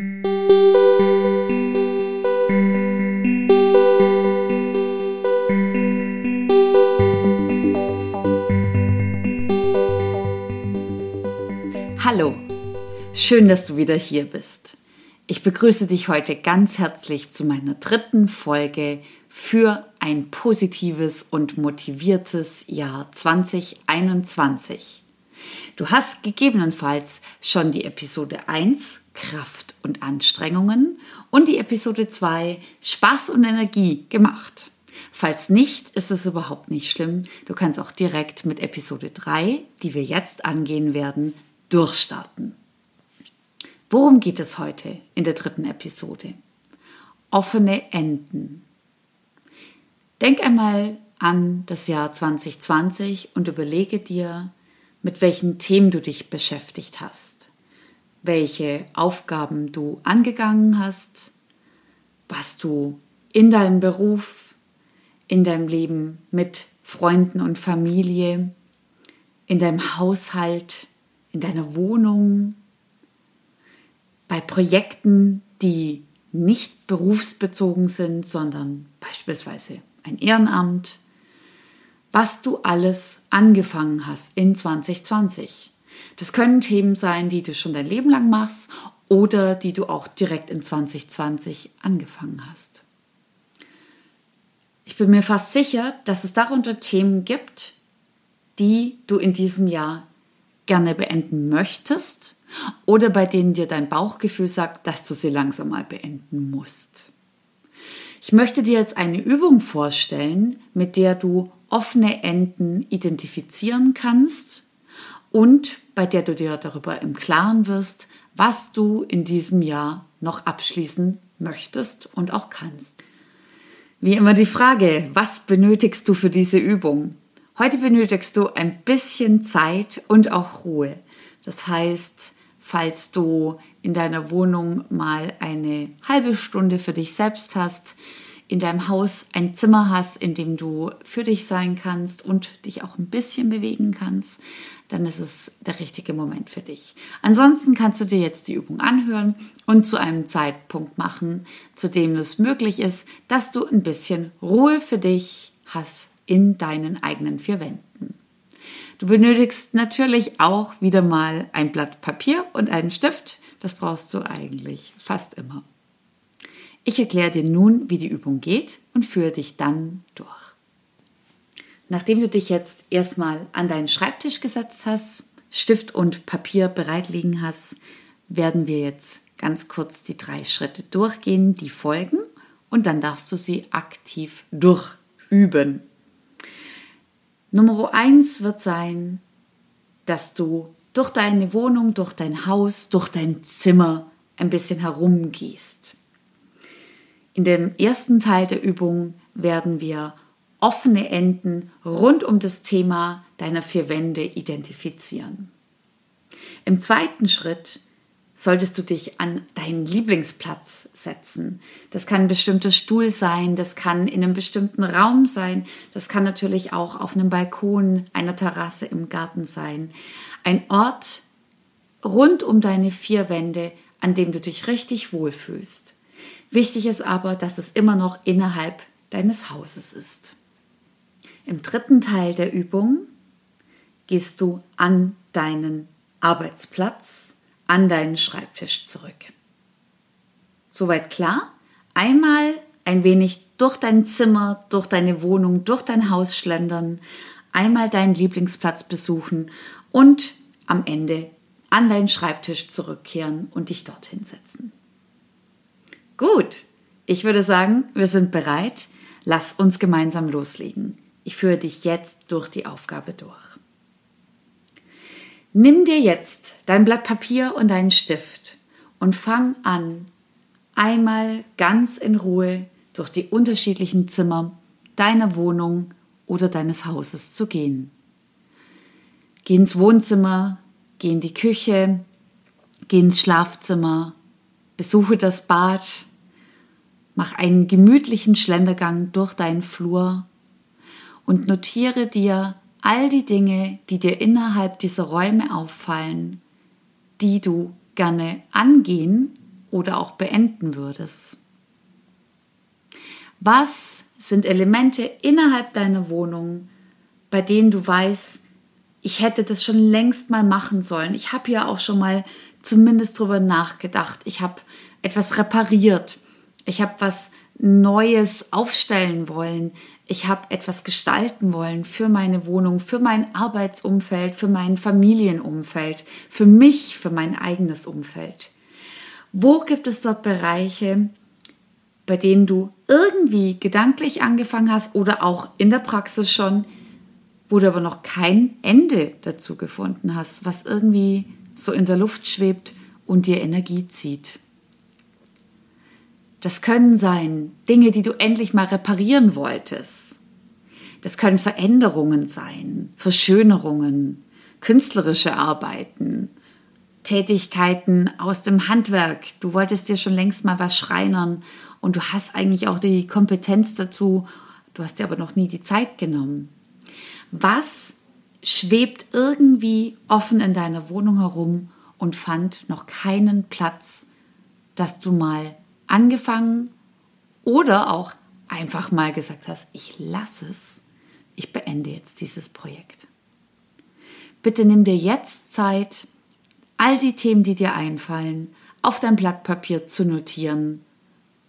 Hallo, schön, dass du wieder hier bist. Ich begrüße dich heute ganz herzlich zu meiner dritten Folge für ein positives und motiviertes Jahr 2021. Du hast gegebenenfalls schon die Episode 1 Kraft und Anstrengungen und die Episode 2 Spaß und Energie gemacht. Falls nicht, ist es überhaupt nicht schlimm. Du kannst auch direkt mit Episode 3, die wir jetzt angehen werden, durchstarten. Worum geht es heute in der dritten Episode? Offene Enden. Denk einmal an das Jahr 2020 und überlege dir, mit welchen Themen du dich beschäftigt hast, welche Aufgaben du angegangen hast, was du in deinem Beruf, in deinem Leben mit Freunden und Familie, in deinem Haushalt, in deiner Wohnung, bei Projekten, die nicht berufsbezogen sind, sondern beispielsweise ein Ehrenamt, was du alles angefangen hast in 2020. Das können Themen sein, die du schon dein Leben lang machst oder die du auch direkt in 2020 angefangen hast. Ich bin mir fast sicher, dass es darunter Themen gibt, die du in diesem Jahr gerne beenden möchtest oder bei denen dir dein Bauchgefühl sagt, dass du sie langsam mal beenden musst. Ich möchte dir jetzt eine Übung vorstellen, mit der du offene Enden identifizieren kannst und bei der du dir darüber im Klaren wirst, was du in diesem Jahr noch abschließen möchtest und auch kannst. Wie immer die Frage, was benötigst du für diese Übung? Heute benötigst du ein bisschen Zeit und auch Ruhe. Das heißt, falls du in deiner Wohnung mal eine halbe Stunde für dich selbst hast, in deinem Haus ein Zimmer hast, in dem du für dich sein kannst und dich auch ein bisschen bewegen kannst, dann ist es der richtige Moment für dich. Ansonsten kannst du dir jetzt die Übung anhören und zu einem Zeitpunkt machen, zu dem es möglich ist, dass du ein bisschen Ruhe für dich hast in deinen eigenen vier Wänden. Du benötigst natürlich auch wieder mal ein Blatt Papier und einen Stift. Das brauchst du eigentlich fast immer. Ich erkläre dir nun, wie die Übung geht und führe dich dann durch. Nachdem du dich jetzt erstmal an deinen Schreibtisch gesetzt hast, Stift und Papier bereit liegen hast, werden wir jetzt ganz kurz die drei Schritte durchgehen, die folgen, und dann darfst du sie aktiv durchüben. Nummer eins wird sein, dass du durch deine Wohnung, durch dein Haus, durch dein Zimmer ein bisschen herumgehst. In dem ersten Teil der Übung werden wir offene Enden rund um das Thema deiner vier Wände identifizieren. Im zweiten Schritt solltest du dich an deinen Lieblingsplatz setzen. Das kann ein bestimmter Stuhl sein, das kann in einem bestimmten Raum sein, das kann natürlich auch auf einem Balkon, einer Terrasse im Garten sein. Ein Ort rund um deine vier Wände, an dem du dich richtig wohlfühlst. Wichtig ist aber, dass es immer noch innerhalb deines Hauses ist. Im dritten Teil der Übung gehst du an deinen Arbeitsplatz an deinen Schreibtisch zurück. Soweit klar? Einmal ein wenig durch dein Zimmer, durch deine Wohnung, durch dein Haus schlendern, einmal deinen Lieblingsplatz besuchen und am Ende an deinen Schreibtisch zurückkehren und dich dorthin setzen. Gut, ich würde sagen, wir sind bereit. Lass uns gemeinsam loslegen. Ich führe dich jetzt durch die Aufgabe durch. Nimm dir jetzt dein Blatt Papier und deinen Stift und fang an, einmal ganz in Ruhe durch die unterschiedlichen Zimmer deiner Wohnung oder deines Hauses zu gehen. Geh ins Wohnzimmer, geh in die Küche, geh ins Schlafzimmer, besuche das Bad, mach einen gemütlichen Schlendergang durch deinen Flur und notiere dir all die Dinge, die dir innerhalb dieser Räume auffallen, die du gerne angehen oder auch beenden würdest? Was sind Elemente innerhalb deiner Wohnung, bei denen du weißt, ich hätte das schon längst mal machen sollen. Ich habe ja auch schon mal zumindest drüber nachgedacht. Ich habe etwas repariert. Ich habe was Neues aufstellen wollen. Ich habe etwas gestalten wollen für meine Wohnung, für mein Arbeitsumfeld, für mein Familienumfeld, für mich, für mein eigenes Umfeld. Wo gibt es dort Bereiche, bei denen du irgendwie gedanklich angefangen hast oder auch in der Praxis schon, wo du aber noch kein Ende dazu gefunden hast, was irgendwie so in der Luft schwebt und dir Energie zieht? Das können sein Dinge, die du endlich mal reparieren wolltest. Das können Veränderungen sein, Verschönerungen, künstlerische Arbeiten, Tätigkeiten aus dem Handwerk. Du wolltest dir schon längst mal was schreinern und du hast eigentlich auch die Kompetenz dazu, du hast dir aber noch nie die Zeit genommen. Was schwebt irgendwie offen in deiner Wohnung herum und fand noch keinen Platz, dass du mal angefangen oder auch einfach mal gesagt hast, ich lasse es, ich beende jetzt dieses Projekt. Bitte nimm dir jetzt Zeit, all die Themen, die dir einfallen, auf dein Blatt Papier zu notieren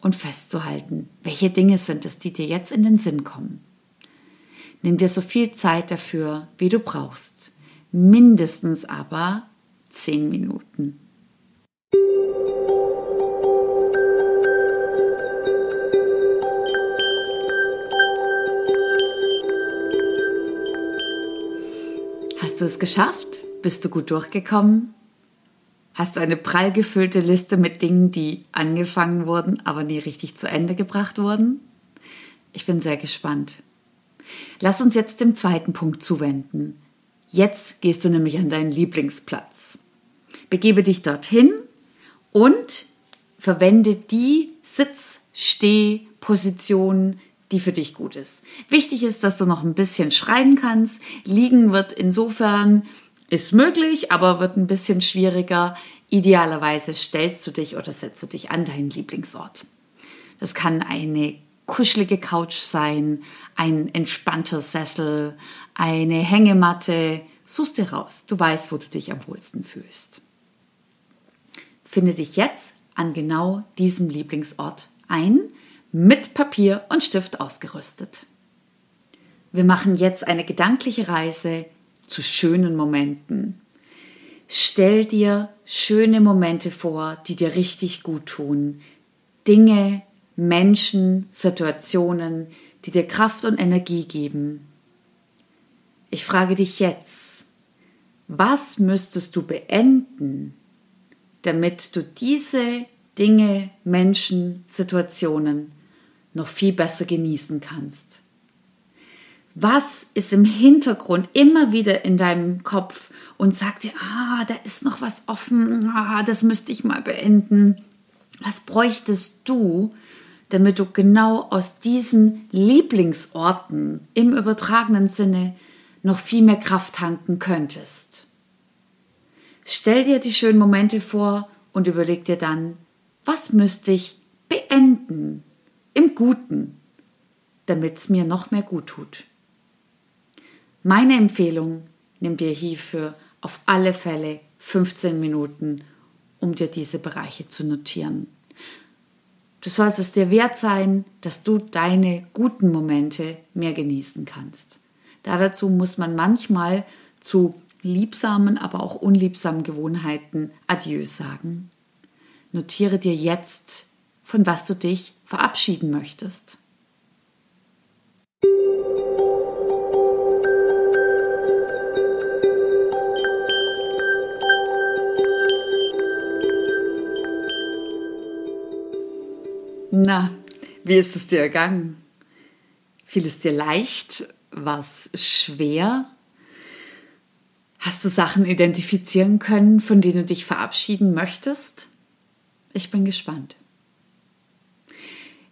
und festzuhalten, welche Dinge sind es, die dir jetzt in den Sinn kommen. Nimm dir so viel Zeit dafür, wie du brauchst. Mindestens aber zehn Minuten. Hast du es geschafft? Bist du gut durchgekommen? Hast du eine prall gefüllte Liste mit Dingen, die angefangen wurden, aber nie richtig zu Ende gebracht wurden? Ich bin sehr gespannt. Lass uns jetzt dem zweiten Punkt zuwenden. Jetzt gehst du nämlich an deinen Lieblingsplatz. Begebe dich dorthin und verwende die Sitz-Steh-Position, die für dich gut ist. Wichtig ist, dass du noch ein bisschen schreiben kannst. Liegen wird insofern ist möglich, aber wird ein bisschen schwieriger. Idealerweise stellst du dich oder setzt du dich an deinen Lieblingsort. Das kann eine kuschelige Couch sein, ein entspannter Sessel, eine Hängematte. Suchst dir raus. Du weißt, wo du dich am wohlsten fühlst. Finde dich jetzt an genau diesem Lieblingsort ein, mit Papier und Stift ausgerüstet. Wir machen jetzt eine gedankliche Reise zu schönen Momenten. Stell dir schöne Momente vor, die dir richtig gut tun. Dinge, Menschen, Situationen, die dir Kraft und Energie geben. Ich frage dich jetzt, was müsstest du beenden, damit du diese Dinge, Menschen, Situationen noch viel besser genießen kannst? Was ist im Hintergrund immer wieder in deinem Kopf und sagt dir, ah, da ist noch was offen, ah, das müsste ich mal beenden. Was bräuchtest du, damit du genau aus diesen Lieblingsorten im übertragenen Sinne noch viel mehr Kraft tanken könntest? Stell dir die schönen Momente vor und überleg dir dann, was müsste ich beenden im Guten, damit es mir noch mehr gut tut. Meine Empfehlung, nimm dir hierfür auf alle Fälle 15 Minuten, um dir diese Bereiche zu notieren. Du sollst es dir wert sein, dass du deine guten Momente mehr genießen kannst. Da dazu muss man manchmal zu liebsamen, aber auch unliebsamen Gewohnheiten Adieu sagen. Notiere dir jetzt, von was du dich verabschieden möchtest. Na, wie ist es dir ergangen? Fiel es dir leicht? War es schwer? Hast du Sachen identifizieren können, von denen du dich verabschieden möchtest? Ich bin gespannt.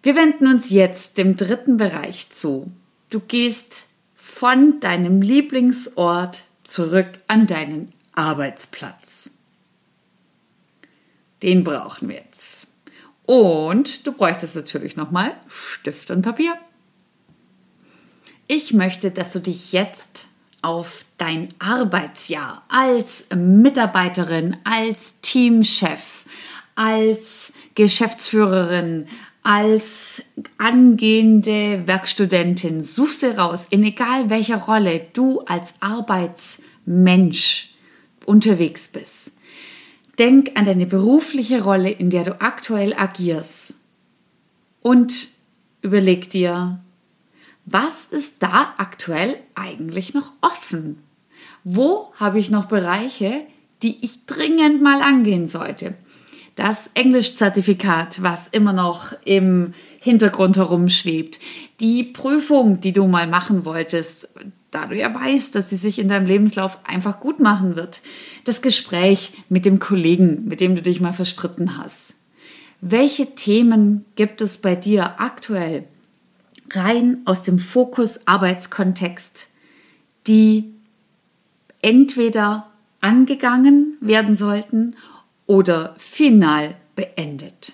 Wir wenden uns jetzt dem dritten Bereich zu. Du gehst von deinem Lieblingsort zurück an deinen Arbeitsplatz. Den brauchen wir jetzt. Und du bräuchtest natürlich nochmal Stift und Papier. Ich möchte, dass du dich jetzt auf dein Arbeitsjahr als Mitarbeiterin, als Teamchef, als Geschäftsführerin, als angehende Werkstudentin, suchst dir raus, in egal welcher Rolle du als Arbeitsmensch unterwegs bist. Denk an deine berufliche Rolle, in der du aktuell agierst. Und überleg dir, was ist da aktuell eigentlich noch offen? Wo habe ich noch Bereiche, die ich dringend mal angehen sollte? Das Englischzertifikat, was immer noch im Hintergrund herumschwebt, die Prüfung, die du mal machen wolltest, da du ja weißt, dass sie sich in deinem Lebenslauf einfach gut machen wird, das Gespräch mit dem Kollegen, mit dem du dich mal verstritten hast. Welche Themen gibt es bei dir aktuell, rein aus dem Fokus Arbeitskontext, die entweder angegangen werden sollten oder final beendet.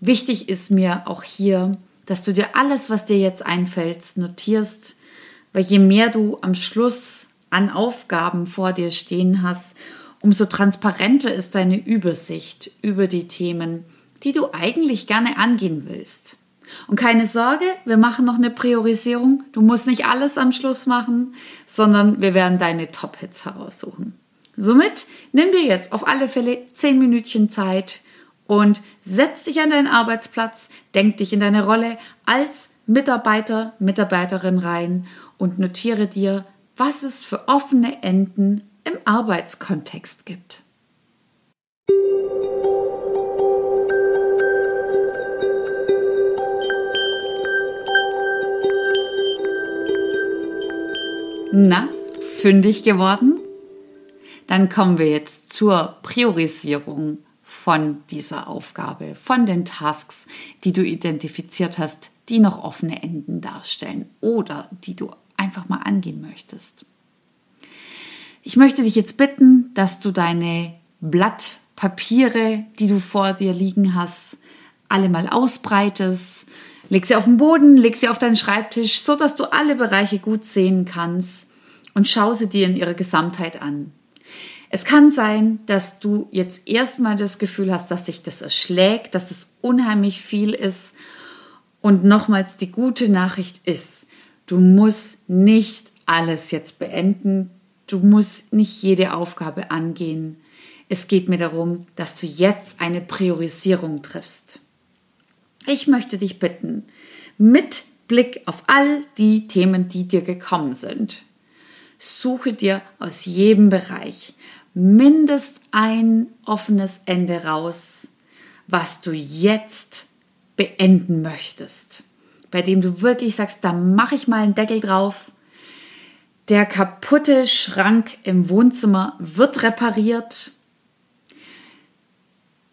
Wichtig ist mir auch hier, dass du dir alles, was dir jetzt einfällt, notierst, weil je mehr du am Schluss an Aufgaben vor dir stehen hast, umso transparenter ist deine Übersicht über die Themen, die du eigentlich gerne angehen willst. Und keine Sorge, wir machen noch eine Priorisierung. Du musst nicht alles am Schluss machen, sondern wir werden deine Top-Hits heraussuchen. Somit nimm dir jetzt auf alle Fälle zehn Minütchen Zeit und setz dich an deinen Arbeitsplatz, denk dich in deine Rolle als Mitarbeiter, Mitarbeiterin rein und notiere dir, was es für offene Enden im Arbeitskontext gibt. Na, fündig geworden? Dann kommen wir jetzt zur Priorisierung von dieser Aufgabe, von den Tasks, die du identifiziert hast, die noch offene Enden darstellen oder die du einfach mal angehen möchtest. Ich möchte dich jetzt bitten, dass du deine Blattpapiere, die du vor dir liegen hast, alle mal ausbreitest Leg sie auf den Boden, leg sie auf deinen Schreibtisch, so dass du alle Bereiche gut sehen kannst und schau sie dir in ihrer Gesamtheit an. Es kann sein, dass du jetzt erstmal das Gefühl hast, dass sich das erschlägt, dass es unheimlich viel ist. Und nochmals die gute Nachricht ist, du musst nicht alles jetzt beenden. Du musst nicht jede Aufgabe angehen. Es geht mir darum, dass du jetzt eine Priorisierung triffst. Ich möchte dich bitten, mit Blick auf all die Themen, die dir gekommen sind, suche dir aus jedem Bereich mindest ein offenes Ende raus, was du jetzt beenden möchtest, bei dem du wirklich sagst, da mache ich mal einen Deckel drauf. Der kaputte Schrank im Wohnzimmer wird repariert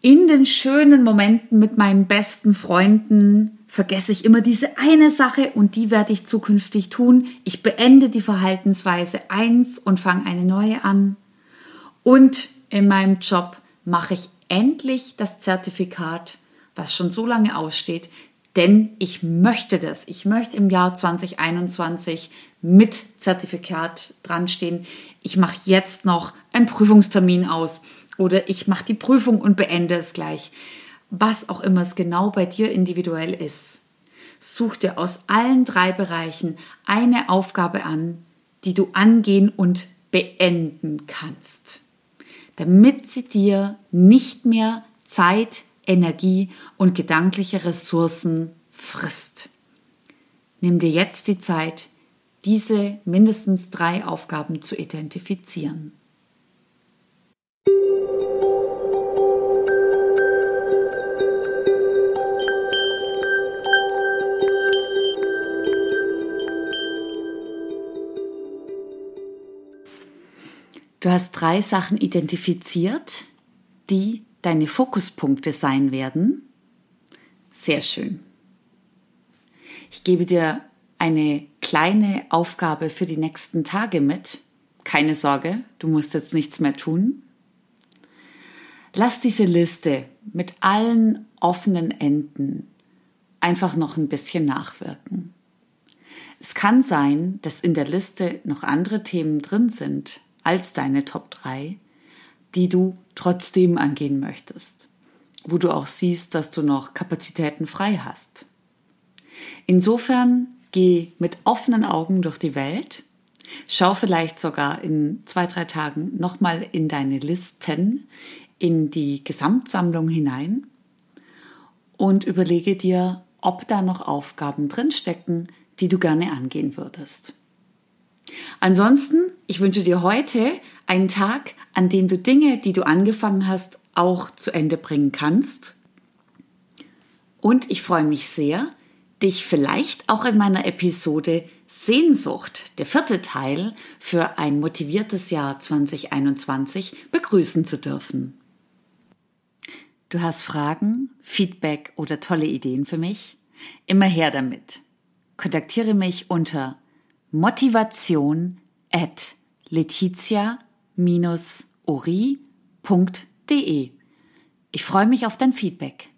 in den schönen Momenten mit meinen besten Freunden vergesse ich immer diese eine Sache und die werde ich zukünftig tun. Ich beende die Verhaltensweise eins und fange eine neue an. Und in meinem Job mache ich endlich das Zertifikat, was schon so lange aussteht, denn ich möchte das. Ich möchte im Jahr 2021 mit Zertifikat dran stehen. Ich mache jetzt noch einen Prüfungstermin aus oder ich mache die Prüfung und beende es gleich. Was auch immer es genau bei dir individuell ist. Such dir aus allen drei Bereichen eine Aufgabe an, die du angehen und beenden kannst, damit sie dir nicht mehr Zeit, Energie und gedankliche Ressourcen frisst. Nimm dir jetzt die Zeit, diese mindestens drei Aufgaben zu identifizieren. Hast drei Sachen identifiziert, die deine Fokuspunkte sein werden. Sehr schön. Ich gebe dir eine kleine Aufgabe für die nächsten Tage mit. Keine Sorge, du musst jetzt nichts mehr tun. lass diese Liste mit allen offenen Enden einfach noch ein bisschen nachwirken. Es kann sein, dass in der Liste noch andere Themen drin sind als deine Top 3, die du trotzdem angehen möchtest, wo du auch siehst, dass du noch Kapazitäten frei hast. Insofern geh mit offenen Augen durch die Welt, schau vielleicht sogar in zwei, drei Tagen nochmal in deine Listen, in die Gesamtsammlung hinein und überlege dir, ob da noch Aufgaben drinstecken, die du gerne angehen würdest. Ansonsten, ich wünsche dir heute einen Tag, an dem du Dinge, die du angefangen hast, auch zu Ende bringen kannst. Und ich freue mich sehr, dich vielleicht auch in meiner Episode Sehnsucht, der vierte Teil für ein motiviertes Jahr 2021, begrüßen zu dürfen. Du hast Fragen, Feedback oder tolle Ideen für mich? Immer her damit. Kontaktiere mich unter motivation at letizia-ori.de. Ich freue mich auf dein Feedback.